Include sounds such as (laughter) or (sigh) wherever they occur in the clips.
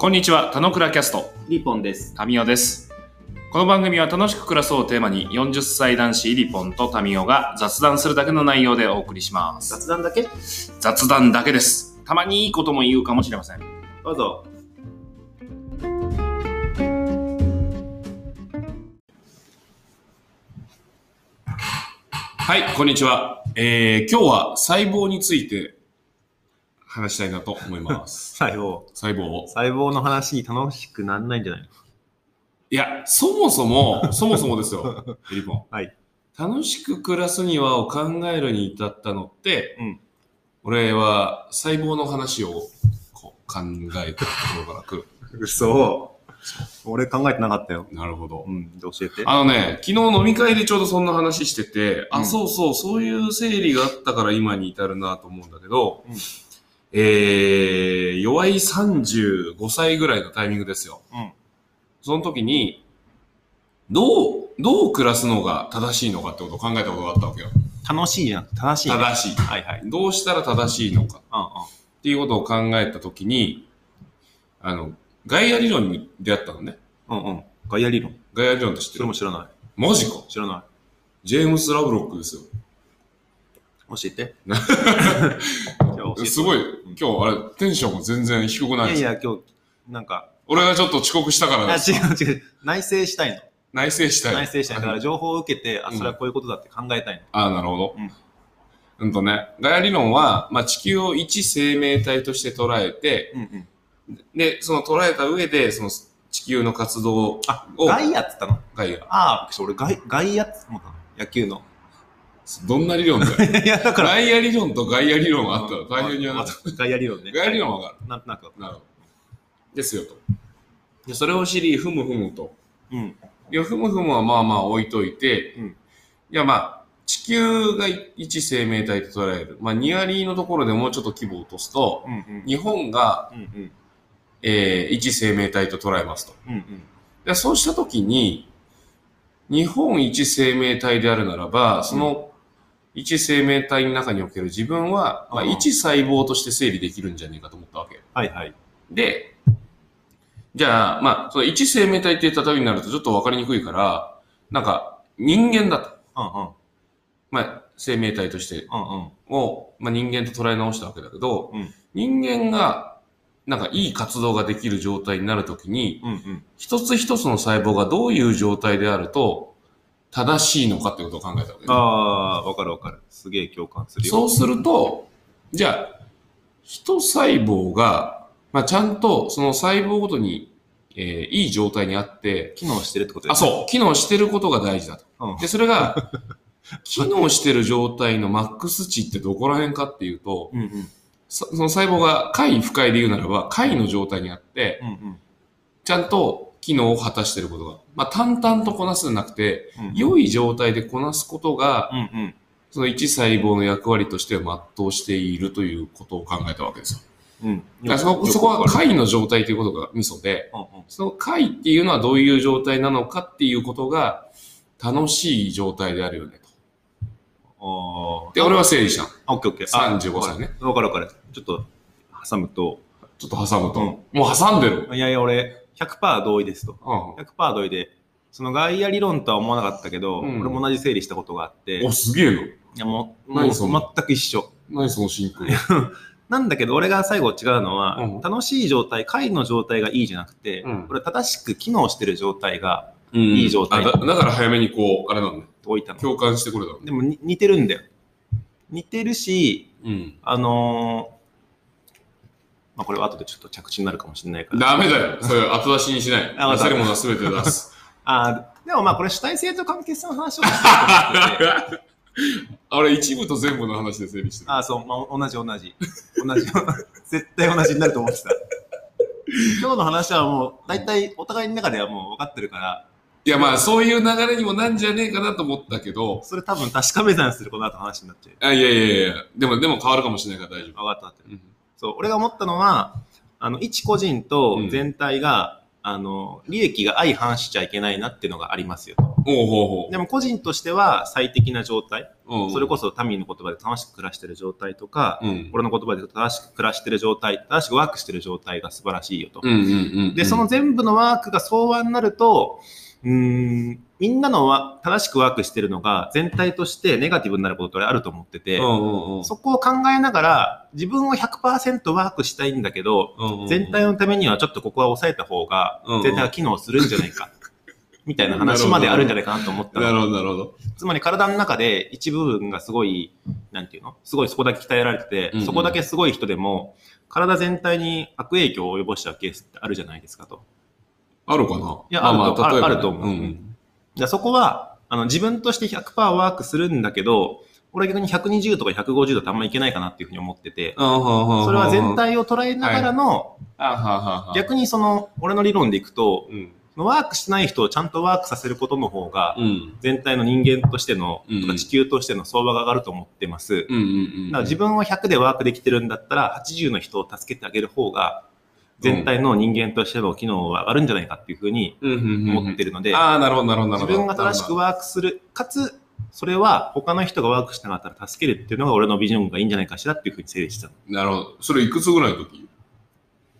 こんにちは、田野倉キャスト、リポンです。タミオです。この番組は楽しく暮らそうをテーマに40歳男子イリポンとタミオが雑談するだけの内容でお送りします。雑談だけ？雑談だけです。たまにいいことも言うかもしれません。どうぞ。はい、こんにちは。えー、今日は細胞について話したいなと思います。(laughs) 細胞。細胞。細胞の話楽しくなんないんじゃないの？いや、そもそも、そもそもですよ、(laughs) イリポン。はい。楽しく暮らすにはを考えるに至ったのって、うん俺は細胞の話をこう考えたところから来る。嘘。俺考えてなかったよ。なるほどう。ん、教えて？あのね、昨日飲み会でちょうどそんな話してて、あ、うんそうそう、そういう整理があったから今に至るなと思うんだけど、うんえー、弱い35歳ぐらいのタイミングですよ。うん。その時に、どう、どう暮らすのが正しいのかってことを考えたことがあったわけよ。楽しいじゃん。正しい、ね。正しい。はいはい。どうしたら正しいのかうんっていうことを考えたときに、あの、ガイア理論に出会ったのね。うん。うんうん。ガイア理論。ガイア理論って知ってそれるも知らない。マジか。知らない。ジェームス・ラブロックですよ。教えて。(laughs) 教えてすごい、今日あれ、テンションも全然低くないですいやいや、今日、なんか、俺がちょっと遅刻したからあ、です違う違う。内省したいの。内省したい。内省したい。だから情報を受けて、あ、うんそれはこういうことだって考えたいの。ああ、なるほど。うんうんとね、ガイア理論は、まあ、地球を一生命体として捉えて、うんうん。で、その捉えた上で、その地球の活動あ、を、ガイアって言ったの？ガイア。ああ、俺ガイ、ガイアって思ったの。野球の。どんな理論だよ。(laughs) いや、だから。ガイア理論とガイア理論があったら大変にはなった。ガイア理論ね。ガイア理論はわかる。なんとなく。なるほど。ですよと。で、それを知り、ふむふむと。うん。いや、ふむふむはまあまあ置いといて、うんいやまあ、地球が一生命体と捉える。まあ、ニアリーのところでもうちょっと規模を落とすと、うんうん。日本が、うんうん。えー、一生命体と捉えますと。うんうん。でそうしたときに、日本一生命体であるならば、その一生命体の中における自分は、まあ、うん一細胞として整理できるんじゃねえかと思ったわけ。はいはい。で、じゃあ、まあ、その一生命体って例えになるとちょっとわかりにくいから、なんか人間だと。うんうん。まあ、生命体としてうんうん。を、まあ、人間と捉え直したわけだけど、うん人間が、なんかいい活動ができる状態になるときに、うんうん。一つ一つの細胞がどういう状態であると、正しいのかってことを考えたわけね、ああ、わかるわかる。すげえ共感するよ。そうすると、じゃあ、一細胞が、まあ、ちゃんとその細胞ごとに、えーいい状態にあって、機能してるってことあ、そう、機能してることが大事だと。うん。で、それが、機能してる状態のマックス値ってどこら辺かっていうと、うんうん。そその細胞が快不快で言うならば、快の状態にあって、うんうん。ちゃんと機能を果たしていることが、まあ、淡々とこなすんじゃなくて、うん良い状態でこなすことが、うんうん。その一細胞の役割として全うしているということを考えたわけですよ。うん。そそこは快の状態ということがミソで、うんうん。その快っていうのはどういう状態なのかっていうことが楽しい状態であるよねと。で、俺は整理したオッケーオッケー。あ35歳ね。わかるわかる。ちょっと挟むと、ちょっと挟むと。うんもう挟んでる。いやいや、俺、100%同意ですと。うん100%同意で、そのガイア理論とは思わなかったけど、うん俺も同じ整理したことがあって、お、すげえの。いやもう、もう何その？全く一緒。何そのシンクロ。(laughs) なんだけど、俺が最後違うのは、うん楽しい状態、快の状態がいいじゃなくて、うんこれ正しく機能してる状態がうんいい状態あだだから早めにこう、あれなんだ。置いたの。共感してくれたの。でもに似てるんだよ。似てるし、うん。あのーまあこれは後でちょっと着地になるかもしれないから。ダメだよ。それ後出しにしない。あ出せるものは全て出す。(laughs) あーでもまあこれ主体性と関係性の話をしてる (laughs) あれ、一部と全部の話で整理してる。ああ、そう、まあ、同じ同じ。同じ。(laughs) 絶対同じになると思ってた。今日の話はもう、大体お互いの中ではもう分かってるから、いや、まあ、そういう流れにもなんじゃねえかなと思ったけど、それ多分確かめ算するこの後の話になっちゃう。あいやいやいやいや、でも、でも変わるかもしれないから大丈夫。分かった分かった。うんそう、俺が思ったのは、あの、一個人と全体が、あの、利益が相反しちゃいけないなっていうのがありますよと。ほうほうほでも個人としては最適な状態、う。うんそれこそタミーの言葉で楽しく暮らしてる状態とか、うん。俺の言葉で正しく暮らしてる状態、正しくワークしてる状態が素晴らしいよと。うんうんうん。で、その、全部のワークが相和になると、うーん、みんなのわ正しくワークしてるのが全体としてネガティブになることってあると思ってて、うんうんうん。そこを考えながら自分を100%ワークしたいんだけど、うんうん全体のためにはちょっとここは抑えた方が全体が機能するんじゃないか。(laughs) みたいな話まであるんじゃないかなと思ったの。なるほど、なるほど。つまり体の中で一部分がすごい、なんていうの？すごいそこだけ鍛えられてて、うんうんそこだけすごい人でも、体全体に悪影響を及ぼしちゃうケースってあるじゃないですかと。あるかな？いやあると例えばねあると思ううん。じゃあそこは、あの、自分として100%ワークするんだけど、俺は逆に120とか150だとあんまいけないかなっていうふうに思ってて、それは全体を捉えながらの、あははは。逆にその、俺の理論でいくと、うん。ワークしてない人をちゃんとワークさせることの方が、うん。全体の人間としての、うんとか地球としての相場が上がると思ってます。自分は100でワークできてるんだったら、80の人を助けてあげる方が、全体の人間としての機能は上がるんじゃないかっていうふうに思ってるので、ああ、なるほど、なるほど、なるほど。自分が正しくワークする、かつ、それは他の人がワークしなかったら助けるっていうのが俺のビジョンがいいんじゃないかしらっていうふうに整理してたの。なるほど。それいくつぐらいの時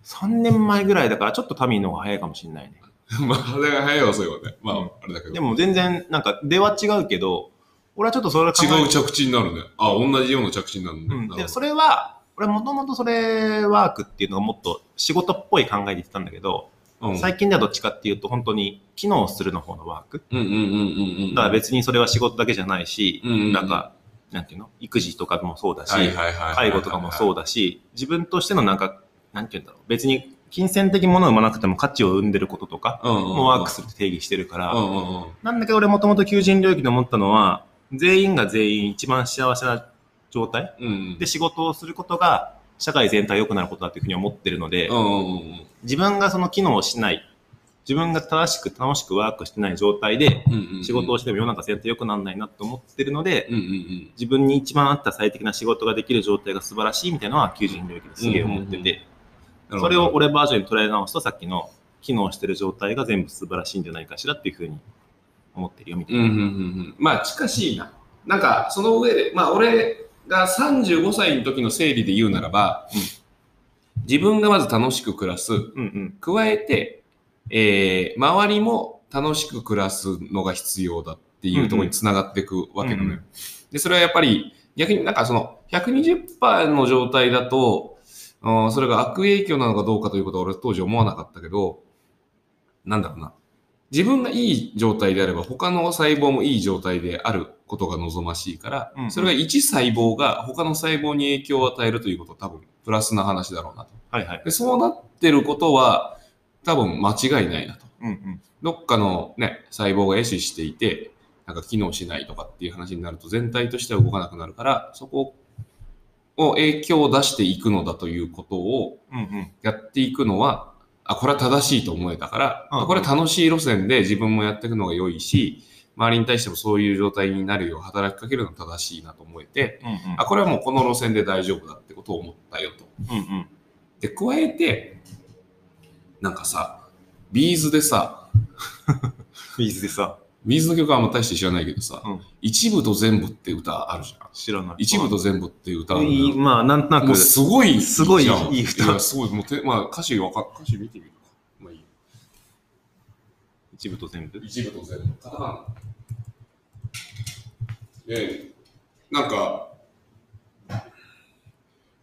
？3年前ぐらいだからちょっとタミーの方が早いかもしれないね。(laughs) まあ、あれが早いわ、そうね。まあ、うんあれだけど。でも全然、なんか出は違うけど、俺はちょっとそれ考え違う着地になるね。あ、同じような着地になるね。うん、で、それは、俺もともとそれワークっていうのがもっと仕事っぽい考えで言ってたんだけど、どうん最近ではどっちかっていうと本当に機能するの方のワーク。うんうんうんうんうん。だから別にそれは仕事だけじゃないし、うんうんうんなんか、なんていうの？育児とかもそうだし、介護とかもそうだし、自分としてのなんか、なんていうんだろう。別に金銭的ものを生まなくても価値を生んでることとかもワークするって定義してるから、うんうんうん。なんだけど俺もともと求人領域で思ったのは、全員が全員一番幸せな状態うんうん。で仕事をすることが社会全体良くなることだというふうに思ってるので、自分がその機能をしない、自分が正しく楽しくワークしてない状態で。仕事をしても世の中全体良くならないなと思ってるので。自分に一番合った最適な仕事ができる状態が素晴らしいみたいなのは求人領域ですげえ思ってて、それを俺バージョンに捉え直すとさっきの機能してる状態が全部素晴らしいんじゃないかしらっていうふうに思ってるよみたいな。うんうんうんうん。まあ、近しいな。なんか、その上で、まあ、俺が35歳の時の整理で言うならば、うん自分がまず楽しく暮らす。うんうん。加えて、えー、周りも楽しく暮らすのが必要だっていうところにつながっていくわけなのよ。うんうんで、それはやっぱり、逆になんかその、120%の状態だと、うんそれが悪影響なのかどうかということは俺当時思わなかったけど、なんだろうな。自分がいい状態であれば他の細胞もいい状態であることが望ましいから、うんうんそれが一細胞が他の細胞に影響を与えるということは多分プラスな話だろうなと。はいはい。でそうなってることは多分間違いないなと。うんうん。どっかのね、細胞が壊死していて、なんか機能しないとかっていう話になると全体としては動かなくなるから、そこを影響を出していくのだということをうんうん。やっていくのは、あ、これは正しいと思えたから、うんうんこれは楽しい路線で自分もやっていくのが良いし、周りに対してもそういう状態になるよう働きかけるのが正しいなと思えて、うんうん。あ、これはもうこの路線で大丈夫だってことを思ったよと。うんうん。で、加えて、なんかさ、 B'zでさ、(laughs) B'zでさ、 B'zの曲はあんま大して知らないけどさ、うん一部と全部って歌あるじゃん。知らない。一部と全部って歌あるのよいいまあ、なんとなくすごいすごいいい歌やすごい。もうて、まあ歌詞わか、歌詞見てみる。一部と全部？一部と全部。カタカナ。で、なんか、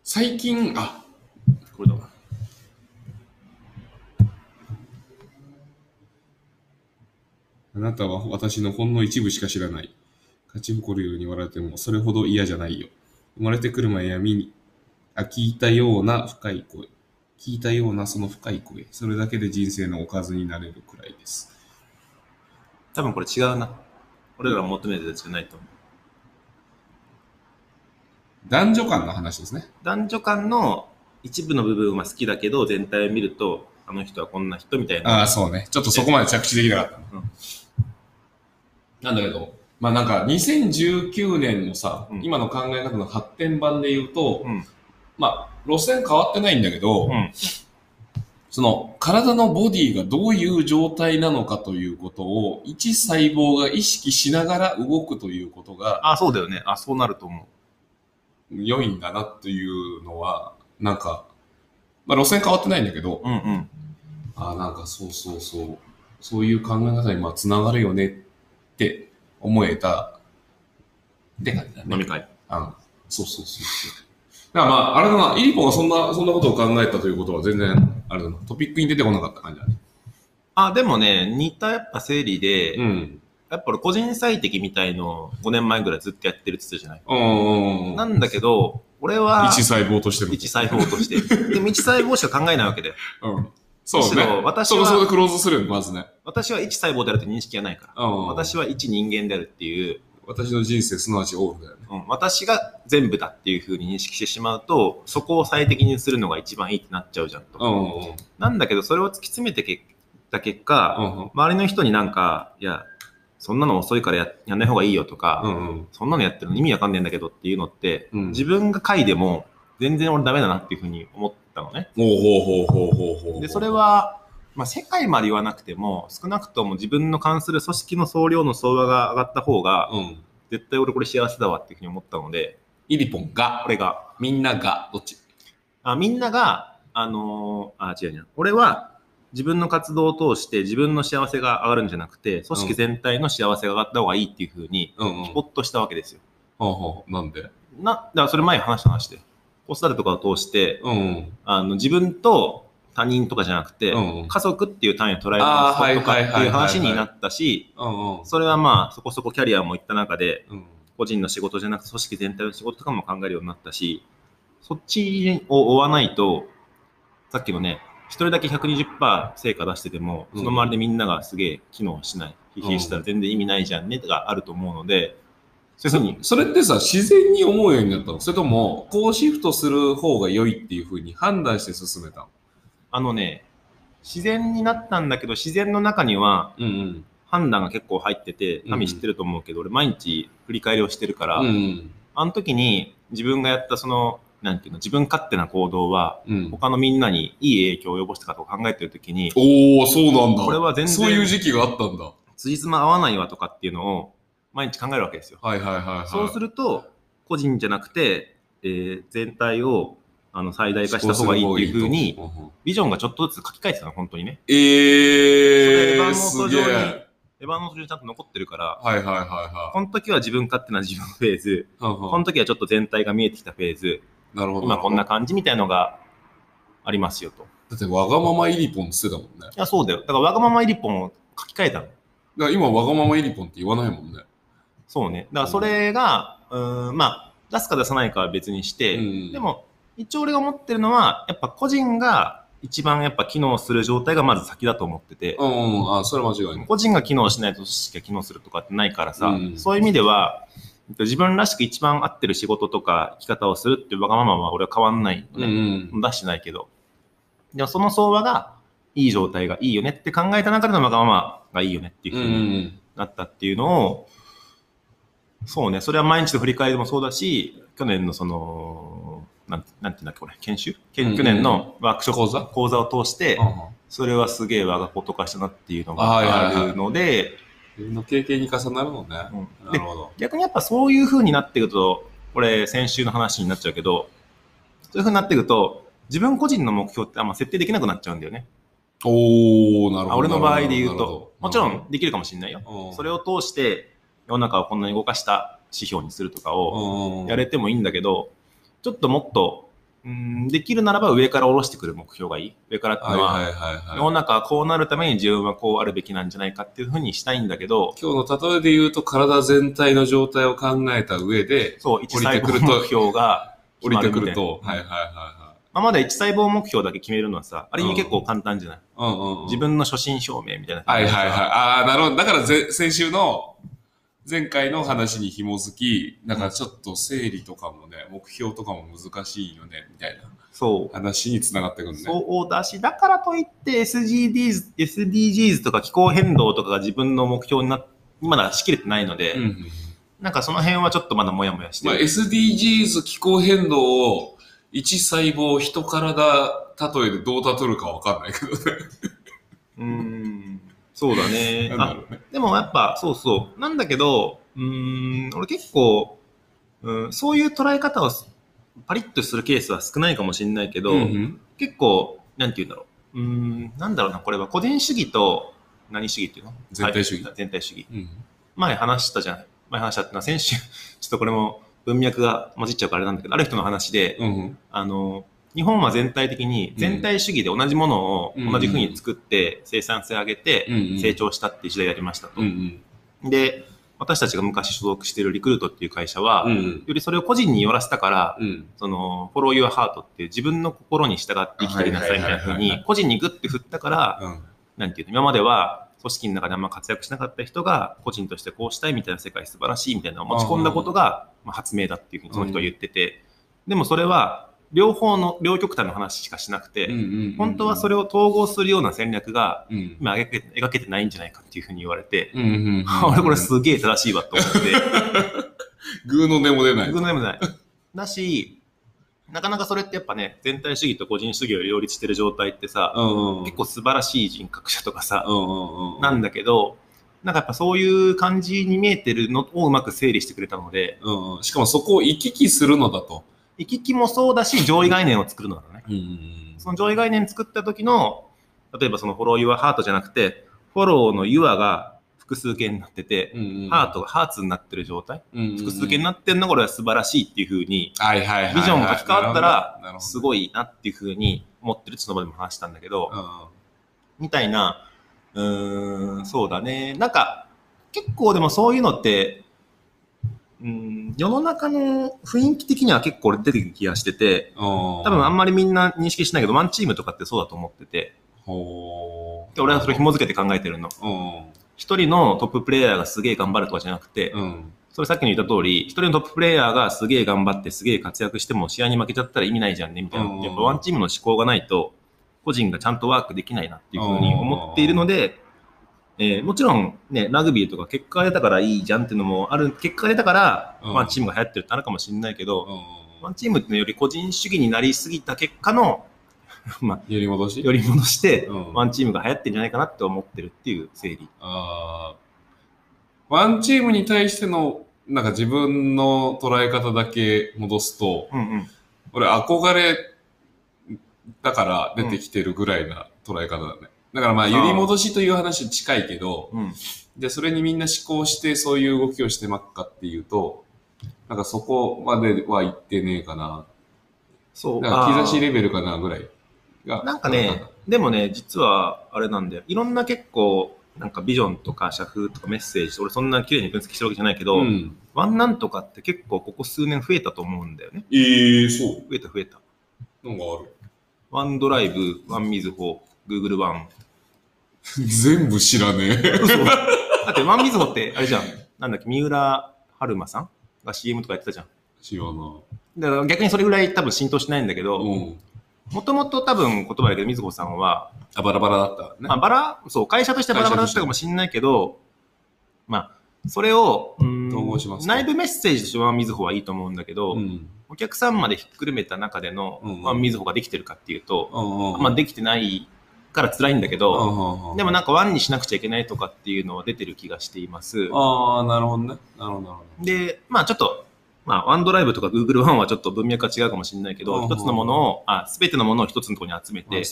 最近、あ、これだわ。あなたは私のほんの一部しか知らない。勝ち誇るように笑ってもそれほど嫌じゃないよ。生まれてくる前闇に、あ、聞いたような深い声。聞いたようなその深い声。それだけで人生のおかずになれるくらいです。多分これ違うな。俺らが求めてるやつじゃないと思う。男女間の話ですね。男女間の一部の部分は好きだけど、全体を見ると、あの人はこんな人みたいな。ああ、そうね。ちょっとそこまで着地できなかった。うんなんだけど、まあなんか2019年のさ、うん今の考え方の発展版で言うと、うんまあ路線変わってないんだけど、うんその体のボディがどういう状態なのかということを、一細胞が意識しながら動くということがあ、そうだよね。あ、そうなると思う。良いんだなというのは、なんか、まあ路線変わってないんだけど、うんうん。ああ、なんかそうそうそう、そういう考え方にまあつながるよねって思えたって感じだね。飲み会。あそうそうそうそう。だからまあ、あれだな、イリポンがそんな、そんなことを考えたということは全然、あれだな、トピックに出てこなかった感じだね。あ、でもね、似たやっぱ整理で、うん。やっぱ俺個人最適みたいのを5年前ぐらいずっとやってるって言ってたじゃない？うん。なんだけど、俺は、一細胞としての。一細胞として。(laughs) でも一細胞しか考えないわけで。うん。そうむしねろ。私はそこそこでクローズするよね、まずね。私は一細胞であるって認識がないから。うん。私は一人間であるっていう、私の人生、すなわちオールだよね。うん、私が全部だっていうふうに認識してしまうと、そこを最適にするのが一番いいってなっちゃうじゃんと。うん。うん。なんだけど、それを突き詰めてけた結果、うん。周りの人になんか、いや、そんなの遅いからややんない方がいいよとか、うん。うん。そんなのやってるの意味わかんねえんだけどっていうのって、うん自分が書いても全然俺ダメだなっていうふうに思ったのね。ほうほうほうほうほうほう。で、それは、まあ、世界まで言わなくても、少なくとも自分の関する組織の総量の相場が上がった方が、うん。絶対俺これ幸せだわっていうふうに思ったので、イリポンが、俺が、みんなが、どっち？あみんなが、あのーあ、違う違う。俺は自分の活動を通して自分の幸せが上がるんじゃなくて、組織全体の幸せが上がった方がいいっていうふうに、うんうん。ポッとしたわけですよ。ほうほう。なんで？な、だからそれ前話した話で。子育てとかを通して、うん。あの、自分と他人とかじゃなくて、うん家族っていう単位を捉えるあーのはとかってはいはいはいはい。いう話になったし、うんうん。それはまあ、そこそこキャリアもいった中で、うん。個人の仕事じゃなくて組織全体の仕事とかも考えるようになったし、そっちを追わないと、さっきのね、一人だけ120%成果出してても、うん。その周りでみんながすげえ機能しない、疲弊したら全然意味ないじゃんね、があると思うので、そういうふうに、それってさ、自然に思うようになったの？それとも、こうシフトする方が良いっていうふうに判断して進めたの？あのね、自然になったんだけど、自然の中にはうんうん。判断が結構入ってて、うん神知ってると思うけど、俺毎日振り返りをしてるから、うんあの時に自分がやったその、なんていうの、自分勝手な行動は、うん。うん。他のみんなにいい影響を及ぼしたかと考えてる時に、おー、そうなんだ。これは全然そういう時期があったんだ。辻褄合わないわとかっていうのを毎日考えるわけですよ。はいはいはいはい。そうすると、個人じゃなくて、えー全体をあの最大化した方がいいっていうふうに、ビジョンがちょっとずつ書き換えてたの、本当にね。えー、それエヴァノーすげえ。ト上にはいエヴァノート上にちゃんと残ってるから、はいはいはこの時は自分勝手な自分フェーズ、この時はちょっと全体が見えてきたフェーズ、なるほど。今こんな感じみたいのがありますよと。いだってわがままイリポンってたもんね。だかや、そうだよ。だからわがままイリポンを書き換えたの。ら今わがままイリポンって言わないもんね。そうね。だからそれが、うーん、まあ、出すか出さないかは別にして、うんでも、一応俺が思ってるのは、やっぱ個人が一番やっぱ機能する状態がまず先だと思ってて、うんうん、あ、それは間違いない。個人が機能しないと組織が機能するとかってないからさ、うんそういう意味では、自分らしく一番合ってる仕事とか生き方をするっていうわがままは俺は変わんないのうんね。うん。出してないけど。でもその相場がいい状態がいいよねって考えた中でのわがままがいいよねっていうふうにん。なったっていうのを、そうね、それは毎日の振り返りもそうだし、去年のその、なんなんていうんだっけ、これ、研修、けうんうん去年のワークショップ、講座？講座を通して、それはすげえ我がこと化したなっていうのはいはいはいがあるので、自分の経験に重なるのね。うんなるほど。逆にやっぱそういう風になっていくと、これ先週の話になっちゃうけど、そういう風になっていくと、自分個人の目標ってあんま設定できなくなっちゃうんだよね。おー、なるほど。あ俺の場合で言うとど、もちろん、できるかもしれないよ。うんそれを通して世の中をこんなに動かした指標にするとかをうんやれてもいいんだけど、ちょっともっと、うん、できるならば上から下ろしてくる目標がいい。上からっていうのは、はいはいはいはい。世の中はこうなるために自分はこうあるべきなんじゃないかっていうふうにしたいんだけど、今日の例えで言うと、体全体の状態を考えた上で、そう、一降り細胞目標が降りてくると、たいなはいはいはまあ、まだ一細胞目標だけ決めるのはさ、ある意味結構簡単じゃない、いはい。うんうんうん。自分の初心表明みたいな。はいはいはい。ああ、なるほど。だからぜ先週の、前回の話に紐づき、なんかちょっと整理とかもね、目標とかも難しいよね、みたいなそう。話につながってくるね。そうだし、だからといって SDGs、SDGs とか気候変動とかが自分の目標になっまだしきれてないので、うんうん。なんかその辺はちょっとまだもやもやしてまあ、る。SDGs 気候変動を1細胞1体例えでどう例えるかわかんないけどね。うーん。そうだね。あ。でもやっぱ、そうそう。なんだけど、うーん、俺結構、うん、そういう捉え方をすパリッとするケースは少ないかもしれないけど、うん結構、なんて言うんだろう。うーん、なんだろうな、これは個人主義と、何主義っていうの？全体主義はい全体主義。うん。前話したじゃん。前話したってのは先週、(laughs) ちょっとこれも文脈が混じっちゃうからあれなんだけど、ある人の話で、うん。あの、日本は全体的に全体主義で同じものをうん。同じ風に作って生産性上げてうん成長したっていう時代がありましたと。で、私たちが昔所属しているリクルートっていう会社は、うんよりそれを個人に寄らせたから、うん。その、フォロー your heart っていう自分の心に従って生きてりなさいみたいな風はいはいはい。はに、個人にグッて振ったから、うん。なんていうの、今までは組織の中であんま活躍しなかった人が、個人としてこうしたいみたいな世界素晴らしいみたいなのを持ち込んだことが、まあ、発明だっていうふうにその人は言ってて、でもそれは、両方の、両極端の話しかしなくて、本当はそれ、れを統合するような戦略が、うん。今描け描けてないんじゃないかっていうふうに言われて。(laughs) 俺これすげえ正しいわと思って、(laughs) グーの音も出ない。僕のでもない。だし、なかなかそれってやっぱね、全体主義と個人主義を両立してる状態ってさ、うんうん。結構素晴らしい人格者とかさ。なんだけど、なんかやっぱそういう感じに見えてるのをうまく整理してくれたので、うんうん。しかもそこを行き来するのだと。行き来もそうだし、上位概念を作るのだね。うんうんその上位概念作った時の、例えばそのフォロー your heart じゃなくて、フォローの your が複数形になってて、うん。ハートがハーツになってる状態、うん複数形になってるのがこれは素晴らしいっていう風に、はいはいはいはい。ビジョンが書き換わったらすごいなっていう風に思ってるってその場でも話したんだけど、うんみたいな、うーん、そうだね。なんか、結構でもそういうのって、うん、世の中の雰囲気的には結構俺出てくる気がしてて、多多分あんまりみんな認識しないけど、ワンチームとかってそうだと思ってて、ほで俺はそれ紐付けて考えてるの。うん。一人のトッププレイヤーがすげえ頑張るとかじゃなくて、うん。それさっきに言った通り、一人のトッププレイヤーがすげえ頑張ってすげえ活躍しても試合に負けちゃったら意味ないじゃんね、みたいな。うんやっぱワンチームの思考がないと、個人がちゃんとワークできないなっていうふうに思っているので、えーもちろんね、ラグビーとか結果が出たからいいじゃんっていうのもある、結果が出たからうんワンチームが流行ってるってあるかもしれないけど、うん。ワンチームってより個人主義になりすぎた結果の、(laughs) まあ、より戻し？より戻して、うんワンチームが流行ってるんじゃないかなって思ってるっていう整理。あーワンチームに対しての、なんか自分の捉え方だけ戻すと、うんうん。俺憧れだから出てきてるぐらいな捉え方だね。だからまあ、あー揺り戻しという話近いけど、うん。で、それにみんな思考してそういう動きをしてまっかっていうと、なんかそこまでは行ってねえかな。そう。だから兆しあーレベルかなぐらいが。なんかね、でもね、実はあれなんだよ。いろんな結構、なんかビジョンとか社風とかメッセージ、俺そんな綺麗に分析してるわけじゃないけど、うん。ワンなんとかって結構ここ数年増えたと思うんだよね。ええそう。増えた増えた。なんかある。ワンドライブ、ワンミズホ、グーグルワン。(laughs) 全部知らねえ。嘘だってワンミズホってあれじゃん。なんだっけ、三浦春馬さん？が CM とかやってたじゃん。知らなだから逆にそれぐらい多分浸透しないんだけい。ど、うん。もともと多分言葉だけど、みずほさんは、あ、バラバラだったね。まあ、バラ、そう、会社としてバラバラだったかもしれないけど、まあ、それを、うん統合しますと内部メッセージとしてワンミズホはいいと思うんだけど、うん。お客さんまでひっくるめた中でのうんうんワンミズホができてるかっていうと、うんうん。まあ、できてないから辛いんだけうど、でもなんかワンにしなくちゃいけないとかっていうのは出てる気がしています。ああ、なるほどね。なるほど、なるほで、まあちょっと、まあ、ワンドライブとか Google ワンはちょっと文脈が違うかもしれないけど、一つのものを、あ、すべてのものを一つのところに集めど。て。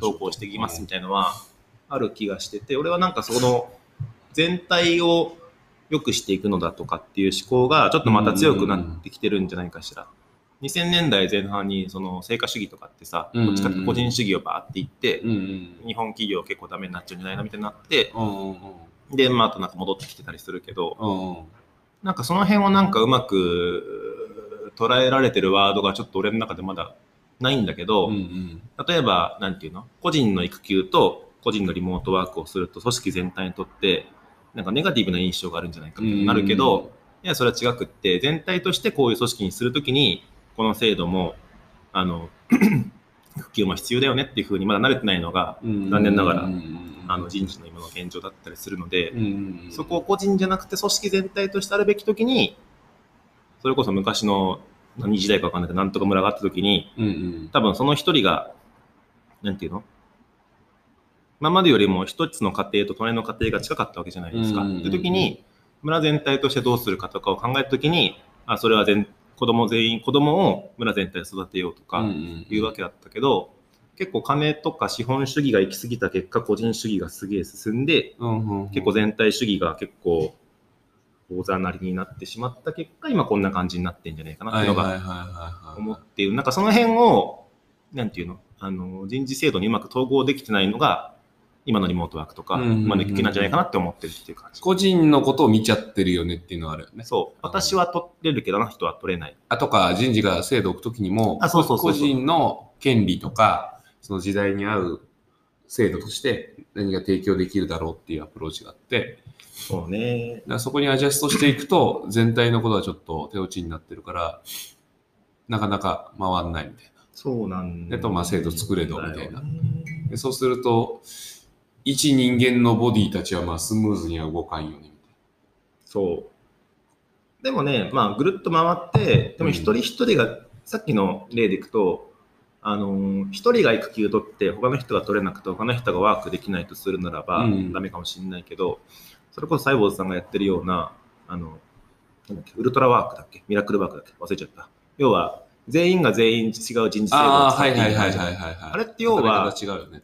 投稿していきますみたいなのはある気がしてて、俺はなんかその全体を良くしていくのだとかっていう思考がちょっとまた強くなってきてるんじゃないかしら。2000年代前半にその成果主義とかってさ、うんうんどっちかっていうと個人主義をバーっていって、うんうん。日本企業結構ダメになっちゃうんじゃないのみたいになって、うんうんうん。で、まああとなんか戻ってきてたりするけど、うんうん。なんかその辺をなんかうまく捉えられてるワードがちょっと俺の中でまだないんだけど、うんうん。例えば、なんていうの？個人の育休と個人のリモートワークをすると組織全体にとって、なんかネガティブな印象があるんじゃないかってなるけど、いや、それは違くって、全体としてこういう組織にするときに、この制度も、あの、(clears throat) 育休も必要だよねっていうふうにまだ慣れてないのが、うん。残念ながらあの人事の今の現状だったりするので、そこを個人じゃなくて組織全体としてあるべきときに、それこそ昔の何時代かわかんないけど、なんとか村があったときに、うんうん。多分その一人がなんていうの？今までよりも一つの家庭と隣の家庭が近かったわけじゃないですか。って時に、村全体としてどうするかとかを考えた時に、あそれは全子供全員、子供を村全体で育てようとかいうわけだったけど、結構金とか資本主義が行き過ぎた結果、個人主義がすげえ進んで、結構全体主義が結構大ざなりになってしまった結果、今こんな感じになってんじゃないかなっていうのが思はい。っている。なんかその辺を、なんていうの？あの、人事制度にうまく統合できてないのが、今のリモートワークとか、うんうんうん今の育休なんじゃないかなって思ってるっていう感じ。個人のことを見ちゃってるよねっていうのはあるよね。そう。私は取れるけど、あの人は取れない。あとか人事が制度を置くときにも、あそうそう個人の権利とか、その時代に合う制度として何が提供できるだろうっていうアプローチがあって、そうね。だそこにアジャストしていくと、全体のことはちょっと手落ちになってるから、なかなか回んないみたいそうなんでとまあ制度作れどみたいな。でそうすると、一人間のボディたちはまあスムーズには動かんよねみたいそう。でもね、まあ、ぐるっと回って、でも一人一人が、さっきの例でいくと、あのー一人が育休取って、他の人が取れなくて、他の人がワークできないとするならば、うんダメかもしれないけど、それこそサイボーズさんがやってるような、あの、なんだっけ、ウルトラワークだっけミラクルワークだっけ忘れちゃった。要は、全員が全員違う人事制度を使っていい。あれって要は。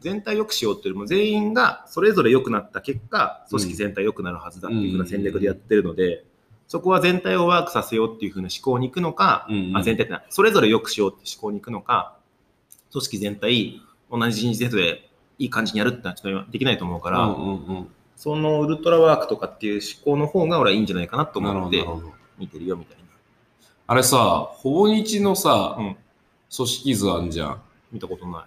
全体良くしようっていうよりも全員がそれぞれ良くなった結果組織全体良くなるはずだっていうふうな戦略でやってるので、そこは全体をワークさせようっていうふうな思考に行くのか、うんうんあ全体ってなそれぞれ良くしようって思考に行くのか組織全体同じ人事制度でいい感じにやるってのはちょっとできないと思うから、うんうんうん。そのウルトラワークとかっていう思考の方が俺はいいんじゃないかなと思って。見てるよみたいな、あれさ、ほぼ日のさ、うん、組織図あんじゃん。見たことない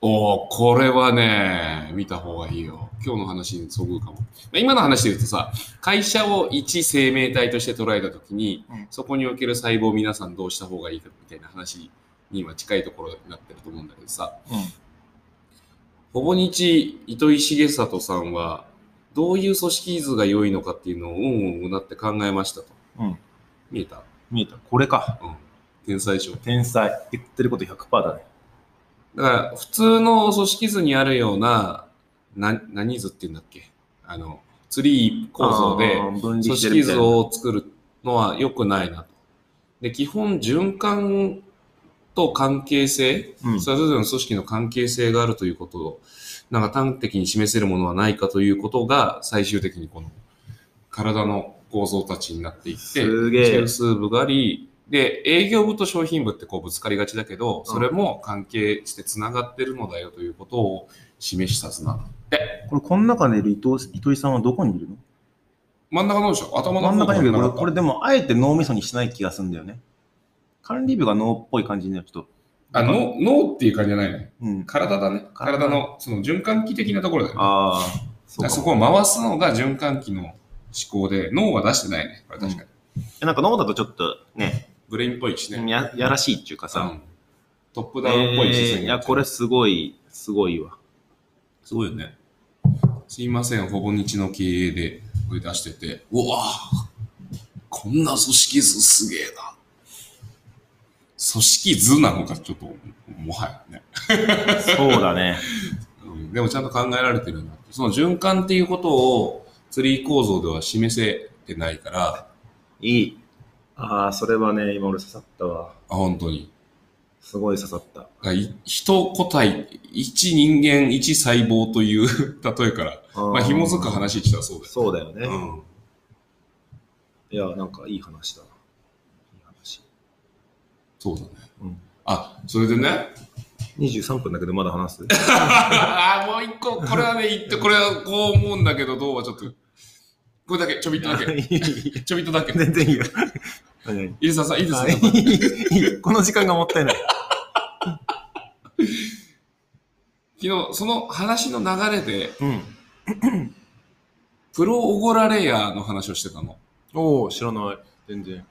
おお、これはね、見た方がいいよ。今日の話にそぐうかも。今の話で言うとさ、会社を一生命体として捉えたときに、うんそこにおける細胞を皆さんどうした方がいいかみたいな話に今近いところになってると思うんだけどさ、ほぼ日糸井重里さんは、どういう組織図が良いのかっていうのをうんうんうなって考えましたと。うん、うん、見えた？見えた。これか。うん。天才賞。天才。言ってること100%だね。だから、普通の組織図にあるような、な何図っていうんだっけ？あの、ツリー構造であー分離組してるみたいな。織図を作るのは良くないなと。で、基本、循環と関係性、うん。それぞれの組織の関係性があるということを、なんか端的に示せるものはないかということが、最終的にこの体の構造たちになっていって、すげえ中枢部があり、で、営業部と商品部ってこうぶつかりがちだけど、それも関係してつながってるのだよということを示した図なんだって。これ、この中にいる伊藤糸井さんはどこにいるの？真ん中のでしょ？頭の真ん中にいるけど、これ、でも、あえて脳みそにしない気がするんだよね。管理部が脳っぽい感じになると。あ、脳、脳っていう感じじゃないね。うん。体だね。体体の、その循環器的なところだよね。ああ、そこを回すのが循環器の思考で、脳は出してないね。これ確かに。なんか脳だとちょっとね、ブレインっぽいしね。ややらしいっていうかさ、うんトップダウンっぽい視線えーいや、これすごい、すごいわ。すごいよね。すいません、ほぼ日の経営でこれ出してて、うわぁこんな組織図すげえな。組織図なのか、ちょっと、もはやね。そうだね。(laughs) うんでもちゃんと考えられてるな。その循環っていうことをツリー構造では示せてないから、いい。ああ、それはね、今俺刺さったわ。あ本当に。すごい刺さった。一個体、一人間、一細胞という (laughs) 例えから、まあ、紐づく話したらそうだよ。そうだよね。うん。いや、なんかいい話だな。いい話。そうだね。うん。あ、それでね、23分だけどまだ話す？(laughs) あーもう一個、これはね、言って、これはこう思うんだけど、どうはちょっと、これだけ、ちょびっとだけ、ちょびっとだけ。全然いいよ。何々入澤さん、いいですあね。いいいいこの時間がもったいない。昨日、その話の流れで、うん。プロオゴラレイヤーの話をしてたの。おお知らない。全然。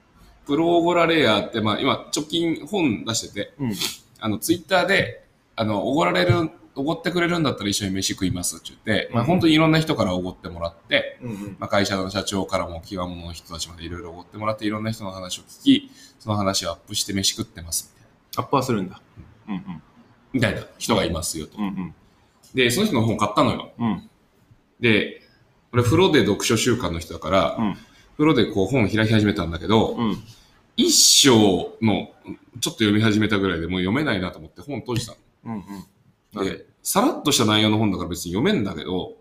プロオゴラレイヤーって、まあ、今、直近本出してて、うん。あの、ツイッターで、あの、おごられる、おごってくれるんだったら一緒に飯食いますって言って、まあ、うん本当にいろんな人からおごってもらって、うんうん。まあ、会社の社長からも極物の人たちまでいろいろおごってもらって、いろんな人の話を聞き、その話をアップして飯食ってますみたいアッパーするんだ。うんうん。みたいな人がいますよと。うんうん。で、その人の本買ったのよ。うん。で、俺風呂で読書習慣の人だから、うん。風呂でこう本開き始めたんだけど、うん。一章のちょっと読み始めたぐらいでもう読めないなと思って本閉じたうんうん。の。で、さらっとした内容の本だから別に読めんだけど、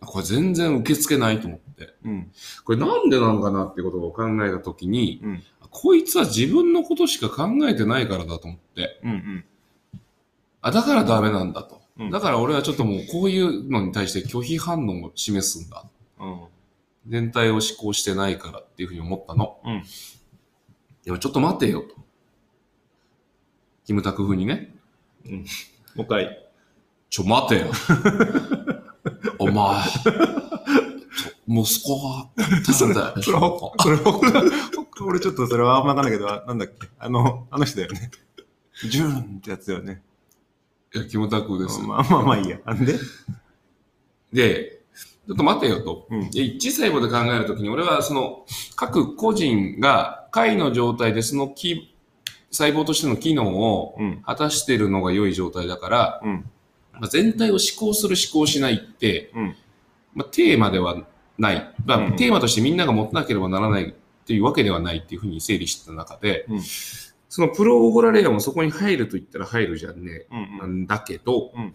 これ全然受け付けないと思って。うん。これなんでなのかなってことを考えたときに、うん。こいつは自分のことしか考えてないからだと思って。うんうん。あ、だからダメなんだと。うんだから俺はちょっともうこういうのに対して拒否反応を示すんだ。うん。全体を思考してないからっていうふうに思ったの。うん。でもちょっと待てよと。キムタク風にね。もう一回。ちょ待てよ。(laughs) お前。息子が、なんだよ。(laughs) それ、ほそれ、ほ俺ちょっとそれはあんまわかんないけど、なんだっけ？あの、あの人だよね。ジューンってやつだよね。いや、キムタクです。まあまあまあいいや。あんで？で、ちょっと待てよと。うんで一致細胞で考えるときに、俺はその、各個人が解の状態でその機細胞としての機能をうん。果たしているのが良い状態だから、うん。まあ、全体を思考する思考しないって、うん。まあ、テーマではない。まあ、うんテーマとしてみんなが持たなければならないっていうわけではないっていうふうに整理してた中で、うんそのプロオゴラレアもそこに入ると言ったら入るじゃんね。うん。うん。なんだけど、うん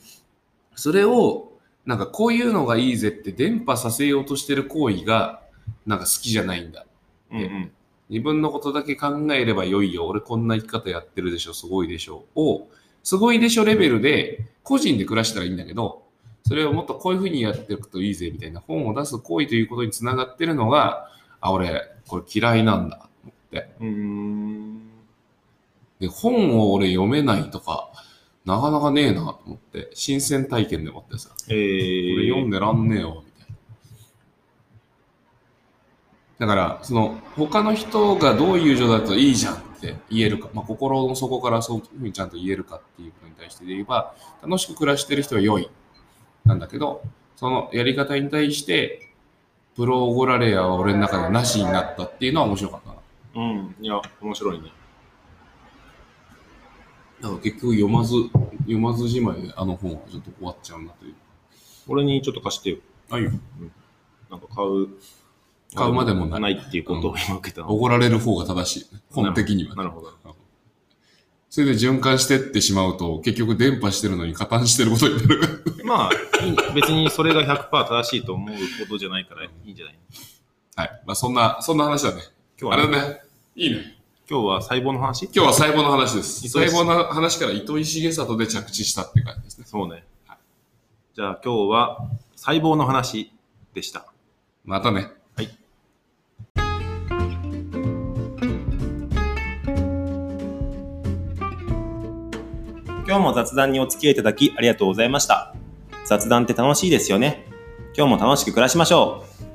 それを、なんかこういうのがいいぜって伝播させようとしてる行為が、なんか好きじゃないんだ。うんうん。自分のことだけ考えればよいよ。俺こんな生き方やってるでしょ。すごいでしょ。を、すごいでしょレベルで、個人で暮らしたらいいんだけど、それをもっとこういうふうにやっていくといいぜみたいな本を出す行為ということにつながってるのが、あ、俺、これ嫌いなんだ。って。で、本を俺読めないとか、なかなかねえなと思って、新鮮体験でもってさ、えこー。れ読んでらんねえよ、みたいな。だから、その、他の人がどういう状態だといいじゃんって言えるか、まあ、心の底からそういうふうにちゃんと言えるかっていうことに対してで言えば、楽しく暮らしてる人は良い。なんだけど、そのやり方に対して、プロオゴラレアは俺の中でなしになったっていうのは面白かったな。うん。いや、面白いね。だから結局読まず、読まずじまいであの本はちょっと終わっちゃうなという。俺にちょっと貸してよ。あ、いいよ。なんか買う。買うまでもないないっていうことを今受けたの。怒られる方が正しいね。本的にはね、なるほど。それで循環してってしまうと、結局電波してるのに加担してることになる。(laughs) まあ、別にそれが100%正しいと思うことじゃないからいいんじゃない？はい。まあそんな、そんな話だね。今日は、あれだね。いいね。今日は細胞の話？今日は細胞の話です。細胞の話から糸井重里で着地したって感じですね。そうね。じゃあ今日は細胞の話でした。またね。はい。今日も雑談にお付き合いいただきありがとうございました。雑談って楽しいですよね。今日も楽しく暮らしましょう。